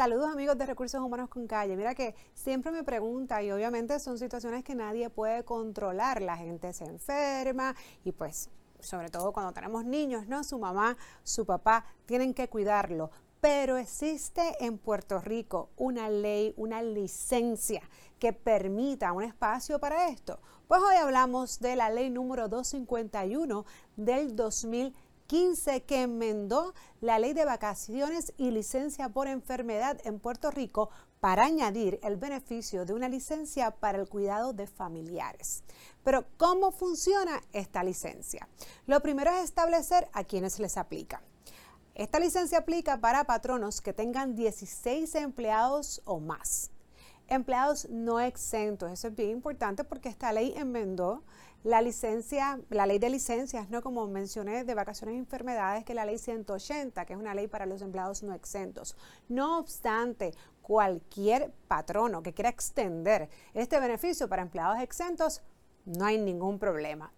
Saludos amigos de Recursos Humanos con Calle. Mira que siempre me pregunta y obviamente son situaciones que nadie puede controlar. La gente se enferma y pues sobre todo cuando tenemos niños, ¿no? Su mamá, su papá tienen que cuidarlo. Pero existe en Puerto Rico una ley, una licencia que permita un espacio para esto. Pues hoy hablamos de la ley número 251 del 2015 15 que enmendó la ley de vacaciones y licencia por enfermedad en Puerto Rico para añadir el beneficio de una licencia para el cuidado de familiares. Pero, ¿cómo funciona esta licencia? Lo primero es establecer a quienes les aplica. Esta licencia aplica para patronos que tengan 16 empleados o más. Empleados no exentos, eso es bien importante porque esta ley enmendó la licencia, la ley de licencias, ¿no? Como mencioné, de vacaciones y enfermedades, que es la ley 180, que es una ley para los empleados no exentos. No obstante, cualquier patrono que quiera extender este beneficio para empleados exentos, no hay ningún problema.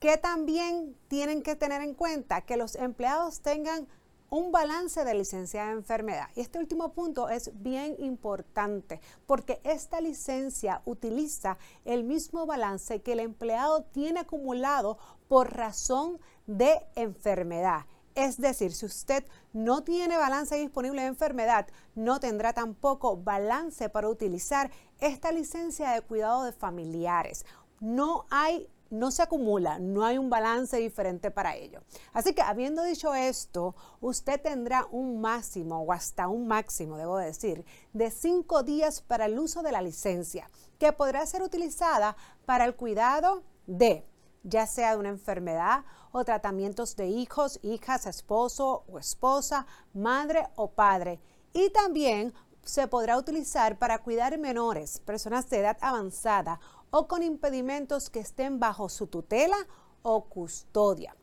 Que también tienen que tener en cuenta que los empleados tengan un balance de licencia de enfermedad. Y este último punto es bien importante porque esta licencia utiliza el mismo balance que el empleado tiene acumulado por razón de enfermedad. Es decir, si usted no tiene balance disponible de enfermedad, no tendrá tampoco balance para utilizar esta licencia de cuidado de familiares. No hay no se acumula, no hay un balance diferente para ello. Así que habiendo dicho esto, usted tendrá un máximo o hasta un máximo, debo decir, de cinco días para el uso de la licencia, que podrá ser utilizada para el cuidado de ya sea de una enfermedad o tratamientos de hijos, hijas, esposo o esposa, madre o padre. Y también se podrá utilizar para cuidar menores, personas de edad avanzada o con impedimentos que estén bajo su tutela o custodia.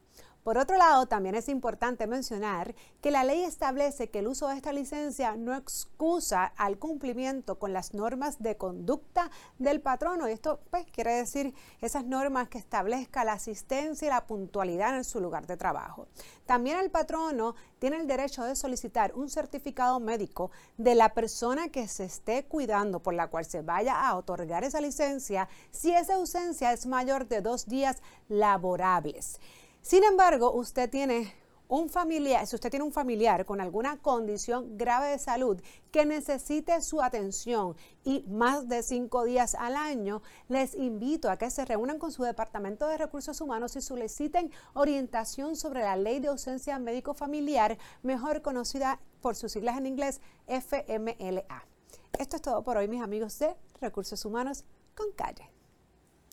Por otro lado, también es importante mencionar que la ley establece que el uso de esta licencia no excusa al cumplimiento con las normas de conducta del patrono. Esto pues, quiere decir esas normas que establezca la asistencia y la puntualidad en su lugar de trabajo. También el patrono tiene el derecho de solicitar un certificado médico de la persona que se esté cuidando por la cual se vaya a otorgar esa licencia si esa ausencia es mayor de dos días laborables. Sin embargo, usted tiene un familiar, si usted tiene un familiar con alguna condición grave de salud que necesite su atención y más de cinco días al año, les invito a que se reúnan con su Departamento de Recursos Humanos y soliciten orientación sobre la Ley de Ausencia Médico Familiar, mejor conocida por sus siglas en inglés FMLA. Esto es todo por hoy, mis amigos de Recursos Humanos con Calle.